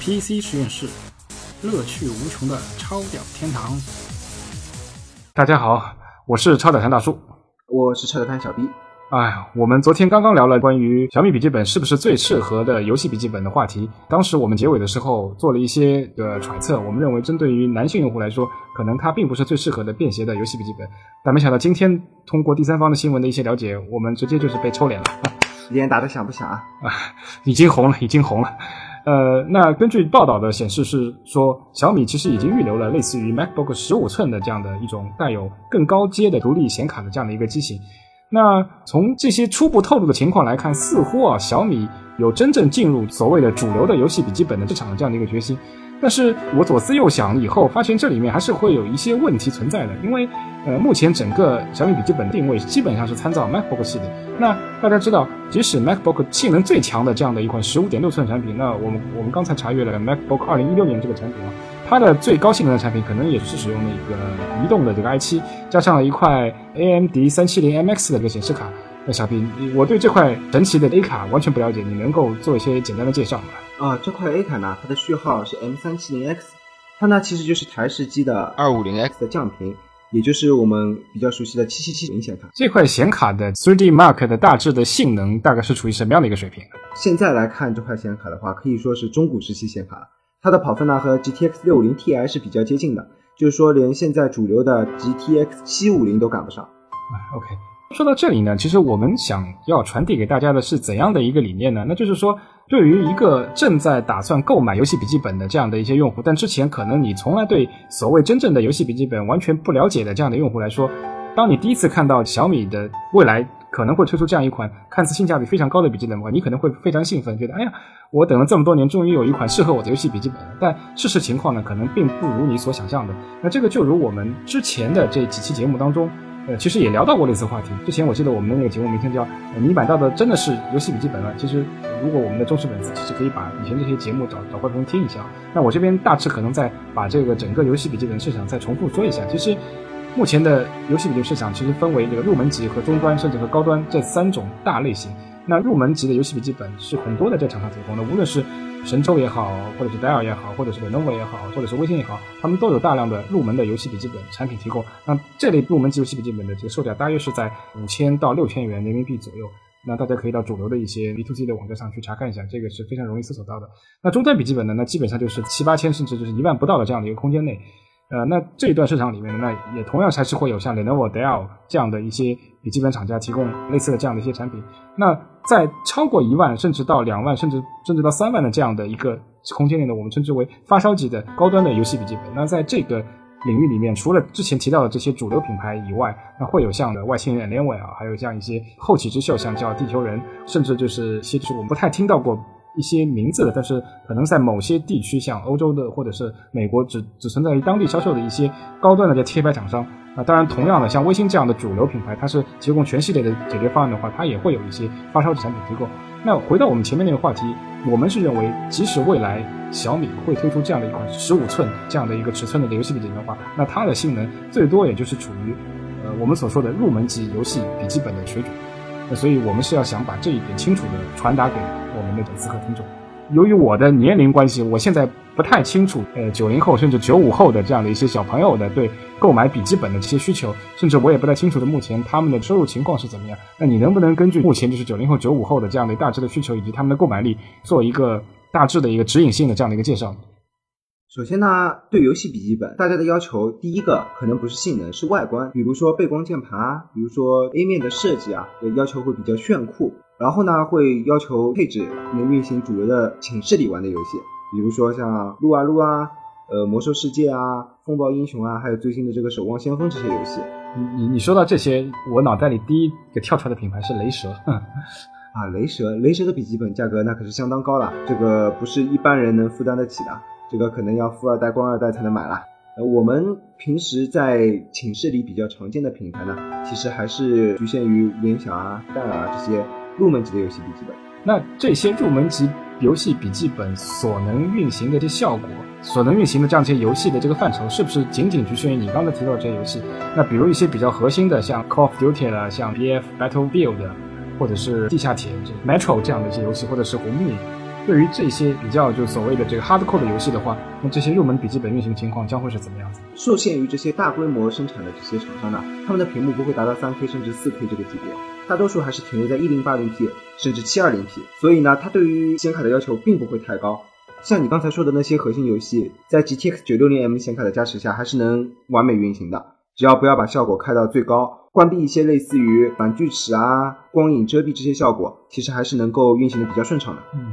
PC 实验室，乐趣无穷的超屌天堂。大家好，我是超屌谭大叔。我是超屌潘小 B。哎，我们昨天刚刚聊了关于小米笔记本是不是最适合的游戏笔记本的话题。当时我们结尾的时候做了一些的揣测，我们认为针对于男性用户来说，可能它并不是最适合的便携的游戏笔记本。但没想到今天通过第三方的新闻的一些了解，我们直接就是被抽脸了。脸打得响不响啊？啊，已经红了，已经红了。呃，那根据报道的显示是说，小米其实已经预留了类似于 MacBook 十五寸的这样的一种带有更高阶的独立显卡的这样的一个机型。那从这些初步透露的情况来看，似乎啊小米有真正进入所谓的主流的游戏笔记本的市场的这样的一个决心。但是我左思右想以后，发现这里面还是会有一些问题存在的，因为呃目前整个小米笔记本定位基本上是参照 MacBook 系列。那大家知道，即使 MacBook 性能最强的这样的一款十五点六寸产品，那我们我们刚才查阅了 MacBook 二零一六年这个产品啊。它的最高性能的产品可能也是使用那个移动的这个 i7，加上了一块 AMD 三七零 MX 的这个显示卡。那小斌，我对这块神奇的 A 卡完全不了解，你能够做一些简单的介绍吗？啊，这块 A 卡呢，它的序号是 M 三七零 X，它呢其实就是台式机的二五零 X 的降频，也就是我们比较熟悉的七七七零显卡。这块显卡的 3D Mark 的大致的性能大概是处于什么样的一个水平？现在来看这块显卡的话，可以说是中古时期显卡了。它的跑分呢和 GTX 六五零 Ti 是比较接近的，就是说连现在主流的 GTX 七五零都赶不上。OK，说到这里呢，其实我们想要传递给大家的是怎样的一个理念呢？那就是说，对于一个正在打算购买游戏笔记本的这样的一些用户，但之前可能你从来对所谓真正的游戏笔记本完全不了解的这样的用户来说，当你第一次看到小米的未来。可能会推出这样一款看似性价比非常高的笔记本的话，你可能会非常兴奋，觉得哎呀，我等了这么多年，终于有一款适合我的游戏笔记本了。但事实情况呢，可能并不如你所想象的。那这个就如我们之前的这几期节目当中，呃，其实也聊到过类似话题。之前我记得我们的那个节目名称叫“你买到的真的是游戏笔记本了”。其实，如果我们的忠实粉丝，其实可以把以前这些节目找找回来听一下。那我这边大致可能再把这个整个游戏笔记本市场再重复说一下。其实。目前的游戏笔记本市场其实分为这个入门级和中端，甚至和高端这三种大类型。那入门级的游戏笔记本是很多的这厂商提供的，无论是神州也好，或者是戴尔也好，或者是 Lenovo 也好，或者是微星也好，他们都有大量的入门的游戏笔记本产品提供。那这类入门级游戏笔记本的这个售价大约是在五千到六千元人民币左右。那大家可以到主流的一些 B to C 的网站上去查看一下，这个是非常容易搜索到的。那中端笔记本呢，那基本上就是七八千，甚至就是一万不到的这样的一个空间内。呃，那这一段市场里面呢，那也同样还是会有像 Lenovo、Dell 这样的一些笔记本厂家提供类似的这样的一些产品。那在超过一万，甚至到两万，甚至甚至到三万的这样的一个空间内呢，我们称之为发烧级的高端的游戏笔记本。那在这个领域里面，除了之前提到的这些主流品牌以外，那会有像的外星人、联伟啊，还有像一些后起之秀，像叫地球人，甚至就是一些就是我们不太听到过。一些名字的，但是可能在某些地区，像欧洲的或者是美国，只只存在于当地销售的一些高端的这贴牌厂商那。当然，同样的，像微星这样的主流品牌，它是提供全系列的解决方案的话，它也会有一些发烧级产品提供。那回到我们前面那个话题，我们是认为，即使未来小米会推出这样的一款十五寸这样的一个尺寸的游戏笔记本的话，那它的性能最多也就是处于呃我们所说的入门级游戏笔记本的水准。那所以我们是要想把这一点清楚的传达给我们的粉丝和听众。由于我的年龄关系，我现在不太清楚，呃，九零后甚至九五后的这样的一些小朋友的对购买笔记本的这些需求，甚至我也不太清楚的目前他们的收入情况是怎么样。那你能不能根据目前就是九零后、九五后的这样的大致的需求以及他们的购买力，做一个大致的一个指引性的这样的一个介绍？首先呢，对游戏笔记本，大家的要求，第一个可能不是性能，是外观，比如说背光键盘啊，比如说 A 面的设计啊，要求会比较炫酷。然后呢，会要求配置能运行主流的寝室里玩的游戏，比如说像撸啊撸啊，呃，魔兽世界啊，风暴英雄啊，还有最新的这个守望先锋这些游戏。你你你说到这些，我脑袋里第一个跳出来的品牌是雷蛇。啊，雷蛇，雷蛇的笔记本价格那可是相当高了，这个不是一般人能负担得起的。这个可能要富二代、官二代才能买了。呃，我们平时在寝室里比较常见的品牌呢，其实还是局限于联想啊、戴尔啊这些入门级的游戏笔记本。那这些入门级游戏笔记本所能运行的这效果，所能运行的这样一些游戏的这个范畴，是不是仅仅局限于你刚才提到的这些游戏？那比如一些比较核心的，像 Call of Duty 啦，像 BF Battlefield，或者是地下铁、Metro 这样的一些游戏，或者是红米。对于这些比较就所谓的这个 hardcore 的游戏的话，那这些入门笔记本运行情况将会是怎么样子？受限于这些大规模生产的这些厂商呢，他们的屏幕不会达到三 K 甚至四 K 这个级别，大多数还是停留在一零八零 P 甚至七二零 P，所以呢，它对于显卡的要求并不会太高。像你刚才说的那些核心游戏，在 GTX 960M 显卡的加持下，还是能完美运行的。只要不要把效果开到最高，关闭一些类似于反锯齿啊、光影遮蔽这些效果，其实还是能够运行的比较顺畅的。嗯，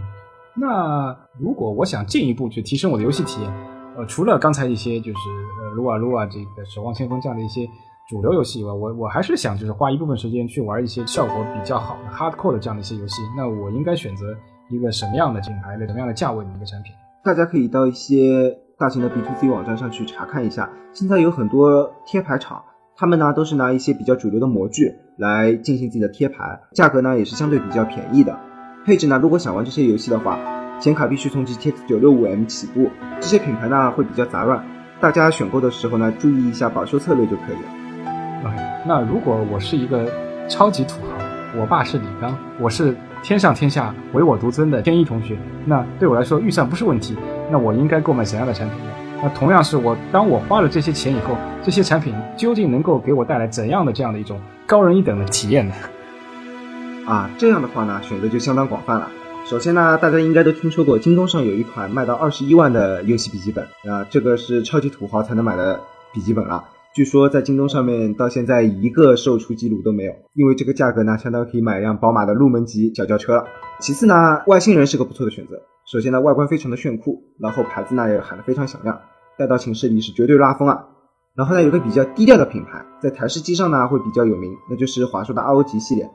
那如果我想进一步去提升我的游戏体验，呃，除了刚才一些就是呃撸啊撸啊这个守望先锋这样的一些主流游戏以外，我我还是想就是花一部分时间去玩一些效果比较好的 hardcore 的这样的一些游戏。那我应该选择一个什么样的品牌的、什么样的价位的一个产品？大家可以到一些大型的 B to C 网站上去查看一下，现在有很多贴牌厂，他们呢都是拿一些比较主流的模具来进行自己的贴牌，价格呢也是相对比较便宜的。配置呢，如果想玩这些游戏的话，显卡必须从 GTX 965M 起步，这些品牌呢会比较杂乱，大家选购的时候呢注意一下保修策略就可以了。哎，那如果我是一个超级土豪，我爸是李刚，我是。天上天下唯我独尊的天一同学，那对我来说预算不是问题，那我应该购买怎样的产品呢？那同样是我当我花了这些钱以后，这些产品究竟能够给我带来怎样的这样的一种高人一等的体验呢？啊，这样的话呢，选择就相当广泛了。首先呢，大家应该都听说过京东上有一款卖到二十一万的游戏笔记本啊，这个是超级土豪才能买的笔记本了。据说在京东上面到现在一个售出记录都没有，因为这个价格呢，相当于可以买一辆宝马的入门级小轿车了。其次呢，外星人是个不错的选择。首先呢，外观非常的炫酷，然后牌子呢也喊得非常响亮，带到寝室里是绝对拉风啊。然后呢，有个比较低调的品牌，在台式机上呢会比较有名，那就是华硕的 ROG 系列。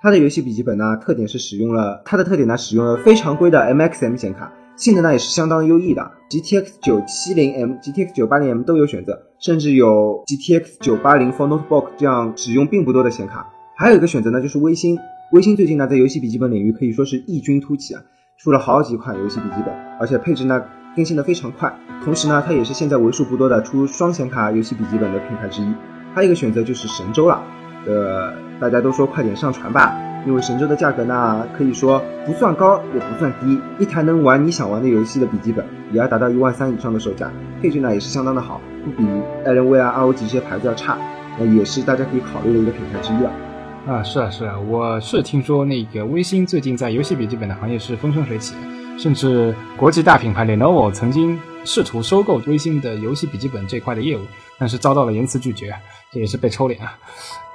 它的游戏笔记本呢，特点是使用了它的特点呢，使用了非常规的 MXM 显卡。性能呢也是相当优异的，GTX 970M、GTX 980M 都有选择，甚至有 GTX 980 for Notebook 这样使用并不多的显卡。还有一个选择呢，就是微星。微星最近呢在游戏笔记本领域可以说是异军突起啊，出了好几款游戏笔记本，而且配置呢更新的非常快。同时呢，它也是现在为数不多的出双显卡游戏笔记本的品牌之一。还有一个选择就是神州了，呃，大家都说快点上传吧。因为神州的价格呢，可以说不算高也不算低，一台能玩你想玩的游戏的笔记本也要达到一万三以上的售价，配置呢也是相当的好，不比艾伦威啊、ROG 这些牌子要差，那也是大家可以考虑的一个品牌之一了。啊，是啊是啊，我是听说那个微星最近在游戏笔记本的行业是风生水起，甚至国际大品牌 Lenovo 曾经试图收购微星的游戏笔记本这块的业务，但是遭到了严词拒绝，这也是被抽脸啊。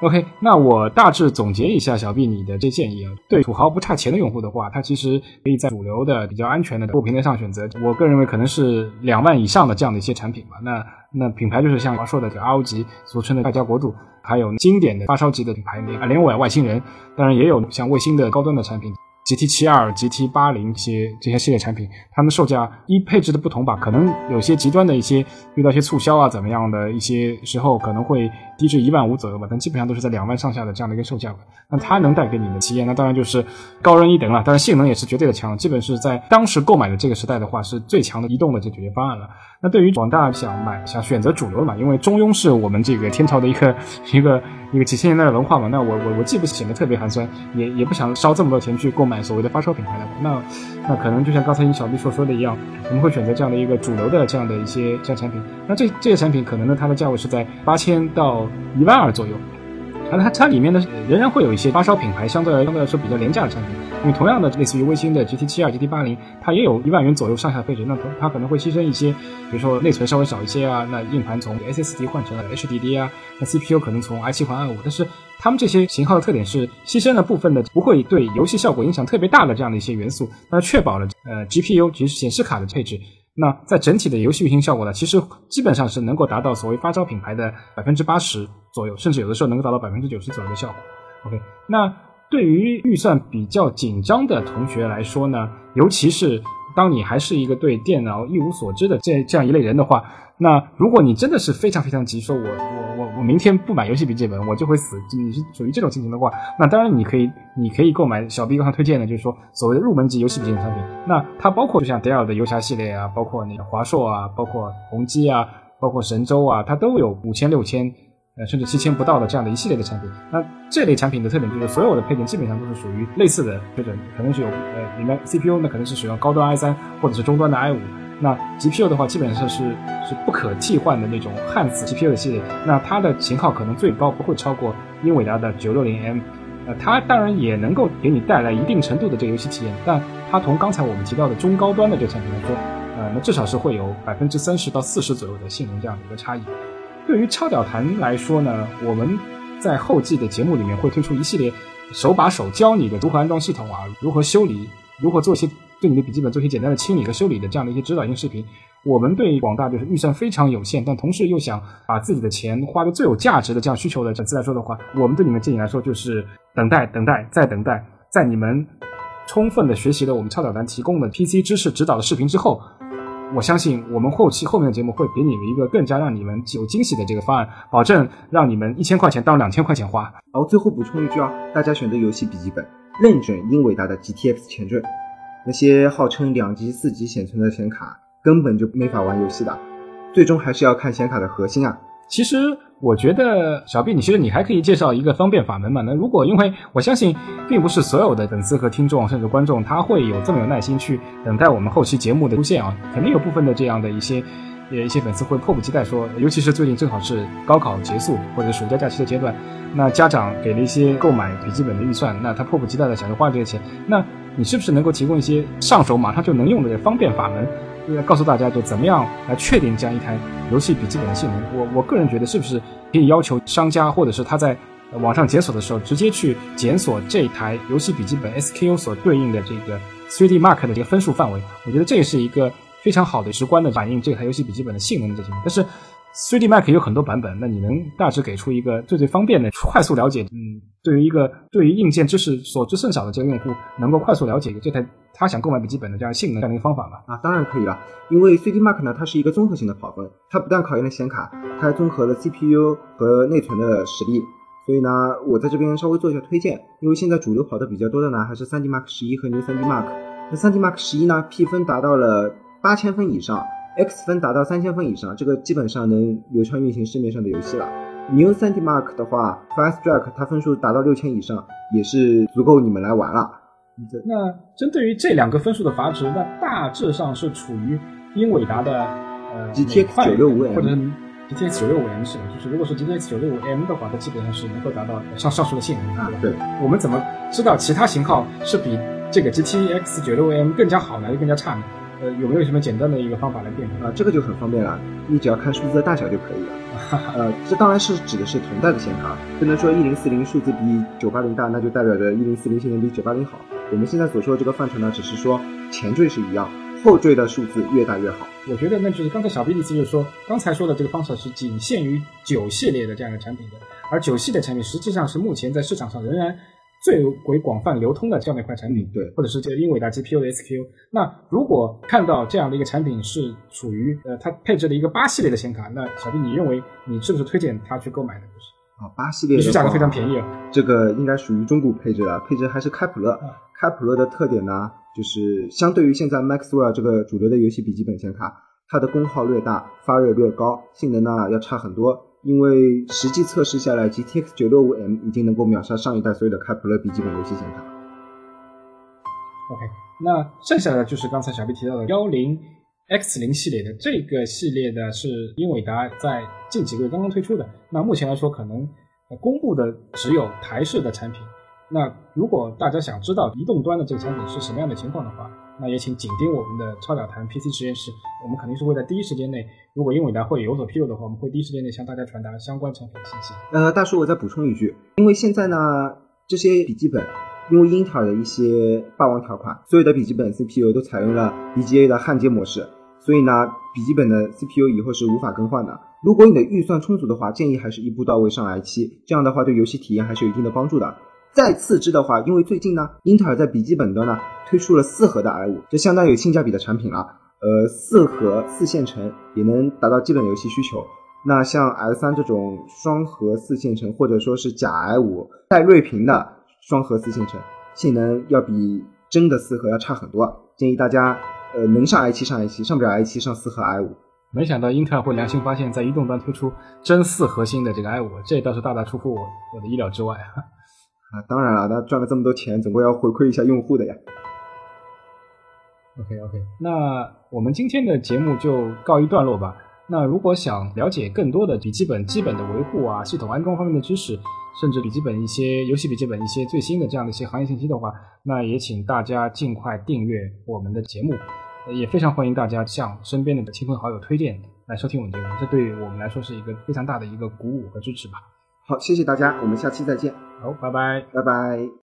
OK，那我大致总结一下小 B 你的这建议啊，对土豪不差钱的用户的话，他其实可以在主流的比较安全的购物平台上选择。我个人认为可能是两万以上的这样的一些产品吧。那那品牌就是像我说的这 ROG，俗称的外交国度，还有经典的发烧级的品牌啊，联网外星人，当然也有像卫星的高端的产品。GT 七二、GT 八零这些这些系列产品，它们售价一配置的不同吧，可能有些极端的一些遇到一些促销啊，怎么样的一些时候可能会低至一万五左右吧，但基本上都是在两万上下的这样的一个售价。那它能带给你的体验，那当然就是高人一等了。当然性能也是绝对的强，基本是在当时购买的这个时代的话，是最强的移动的这解决方案了。那对于广大想买、想选择主流的嘛，因为中庸是我们这个天朝的一个一个一个几千年代的文化嘛。那我我我既不显得特别寒酸，也也不想烧这么多钱去购买所谓的发烧品牌的。那那可能就像刚才你小弟所说的一样，我们会选择这样的一个主流的这样的一些这样产品。那这这些产品可能呢，它的价位是在八千到一万二左右。而它它里面呢，仍然会有一些发烧品牌，相对来相对来说比较廉价的产品。因为同样的，类似于微星的 GT 七二、GT 八零，它也有一万元左右上下配置。那它可能会牺牲一些，比如说内存稍微少一些啊，那硬盘从 SSD 换成了 HDD 啊，那 CPU 可能从 i7 换 i5。但是它们这些型号的特点是牺牲了部分的不会对游戏效果影响特别大的这样的一些元素，那确保了呃 GPU 即显示卡的配置。那在整体的游戏运行效果呢，其实基本上是能够达到所谓发烧品牌的百分之八十左右，甚至有的时候能够达到百分之九十左右的效果。OK，那对于预算比较紧张的同学来说呢，尤其是当你还是一个对电脑一无所知的这这样一类人的话。那如果你真的是非常非常急，说我我我我明天不买游戏笔记本我就会死，你是属于这种情形的话，那当然你可以你可以购买小 B 刚才推荐的，就是说所谓的入门级游戏笔记本产品。那它包括就像戴尔的游侠系列啊，包括那个华硕啊，包括宏基啊，包括神州啊，它都有五千六千呃，甚至七千不到的这样的一系列的产品。那这类产品的特点就是所有的配件基本上都是属于类似的水准，可能是有呃，里面 CPU 呢可能是使用高端 i 三或者是中端的 i 五。那 GPU 的话，基本上是是不可替换的那种汉字 GPU 的系列。那它的型号可能最高不会超过英伟达的九六零 M。呃，它当然也能够给你带来一定程度的这个游戏体验，但它同刚才我们提到的中高端的这个产品来说，呃，那至少是会有百分之三十到四十左右的性能这样的一个差异。对于超屌谈来说呢，我们在后继的节目里面会推出一系列手把手教你的如何安装系统啊，如何修理，如何做些。对你的笔记本做些简单的清理和修理的这样的一些指导性视频，我们对广大就是预算非常有限，但同时又想把自己的钱花的最有价值的这样需求的粉丝来说的话，我们对你们建议来说就是等待、等待、再等待，在你们充分的学习了我们超导弹提供的 PC 知识指导的视频之后，我相信我们后期后面的节目会给你们一个更加让你们有惊喜的这个方案，保证让你们一千块钱当两千块钱花。然后最后补充一句啊，大家选择游戏笔记本，认准英伟达的 GTX 前缀。那些号称两 G、四 G 显存的显卡根本就没法玩游戏的，最终还是要看显卡的核心啊。其实我觉得小毕你其实你还可以介绍一个方便法门嘛。那如果因为我相信，并不是所有的粉丝和听众甚至观众他会有这么有耐心去等待我们后期节目的出现啊，肯定有部分的这样的一些。呃，一些粉丝会迫不及待说，尤其是最近正好是高考结束或者暑假假期的阶段，那家长给了一些购买笔记本的预算，那他迫不及待的想要花这些钱，那你是不是能够提供一些上手马上就能用的方便法门，告诉大家就怎么样来确定这样一台游戏笔记本的性能？我我个人觉得是不是可以要求商家或者是他在网上解锁的时候，直接去检索这台游戏笔记本 SKU 所对应的这个 3D Mark 的这个分数范围？我觉得这也是一个。非常好的、直观的反映这台游戏笔记本的性能的这些，但是 3D Mark 有很多版本，那你能大致给出一个最最方便的、快速了解？嗯，对于一个对于硬件知识所知甚少的这个用户，能够快速了解这台他想购买笔记本的这样性能这样的一个方法吗？啊，当然可以了，因为 3D Mark 呢，它是一个综合性的跑分，它不但考验了显卡，它还综合了 CPU 和内存的实力。所以呢，我在这边稍微做一下推荐，因为现在主流跑的比较多的呢，还是 3D Mark 十一和 New 3D Mark。那 3D Mark 十一呢，P 分达到了。八千分以上，X 分达到三千分以上，这个基本上能流畅运行市面上的游戏了。New 3D Mark 的话，Fast Strike 它分数达到六千以上，也是足够你们来玩了。那针对于这两个分数的阀值，那大致上是处于英伟达的呃 GTX 九六五 M 或者 GTX 九六五 M 是吧？就是如果是 GTX 九六五 M 的话，它基本上是能够达到上上述的性能，啊？对。我们怎么知道其他型号是比这个 GTX 九六五 M 更加好呢，还是更加差呢？呃，有没有什么简单的一个方法来辨别啊？这个就很方便了，你只要看数字的大小就可以了。呃，这当然是指的是同代的显卡，不能说一零四零数字比九八零大，那就代表着一零四零性能比九八零好。我们现在所说的这个范畴呢，只是说前缀是一样，后缀的数字越大越好。我觉得那就是刚才小 B 的意思，就是说刚才说的这个方式是仅限于九系列的这样的产品的，而九系列产品实际上是目前在市场上仍然。最为广泛流通的这样的一块产品，对，或者是这个英伟达 GPU 的 SKU。那如果看到这样的一个产品是属于呃，它配置了一个八系列的显卡，那小弟你认为你是不是推荐他去购买呢？就是啊，八系列必须价格非常便宜，啊这个应该属于中古配置了，配置还是开普勒。开普勒的特点呢，就是相对于现在 Maxwell 这个主流的游戏笔记本显卡，它的功耗略大，发热略高，性能呢要差很多。因为实际测试下来，GTX 965M 已经能够秒杀上一代所有的开普勒笔记本游戏显卡。OK，那剩下的就是刚才小 B 提到的幺零 X 零系列的这个系列的是英伟达在近几个月刚刚推出的。那目前来说，可能公布的只有台式的产品。那如果大家想知道移动端的这个产品是什么样的情况的话，那也请紧盯我们的超表谈 PC 实验室，我们肯定是会在第一时间内，如果英伟达会有所披露的话，我们会第一时间内向大家传达相关产品的信息。呃，大叔，我再补充一句，因为现在呢，这些笔记本因为英特尔的一些霸王条款，所有的笔记本 CPU 都采用了 BGA 的焊接模式，所以呢，笔记本的 CPU 以后是无法更换的。如果你的预算充足的话，建议还是一步到位上 i7，这样的话对游戏体验还是有一定的帮助的。再次之的话，因为最近呢，英特尔在笔记本端呢推出了四核的 i5，这相当有性价比的产品了。呃，四核四线程也能达到基本游戏需求。那像 L3 这种双核四线程，或者说是假 i5 带睿频的双核四线程，性能要比真的四核要差很多。建议大家，呃，能上 i7 上 i7，上不了 i7 上四核 i5。没想到英特尔会良心发现，在移动端推出真四核心的这个 i 五，这倒是大大出乎我我的意料之外啊！啊，当然了，他赚了这么多钱，总归要回馈一下用户的呀。OK OK，那我们今天的节目就告一段落吧。那如果想了解更多的笔记本基本的维护啊、系统安装方面的知识，甚至笔记本一些游戏笔记本一些最新的这样的一些行业信息的话，那也请大家尽快订阅我们的节目，也非常欢迎大家向身边的亲朋好友推荐来收听我们节目，这对于我们来说是一个非常大的一个鼓舞和支持吧。好，谢谢大家，我们下期再见，好，拜拜。拜拜。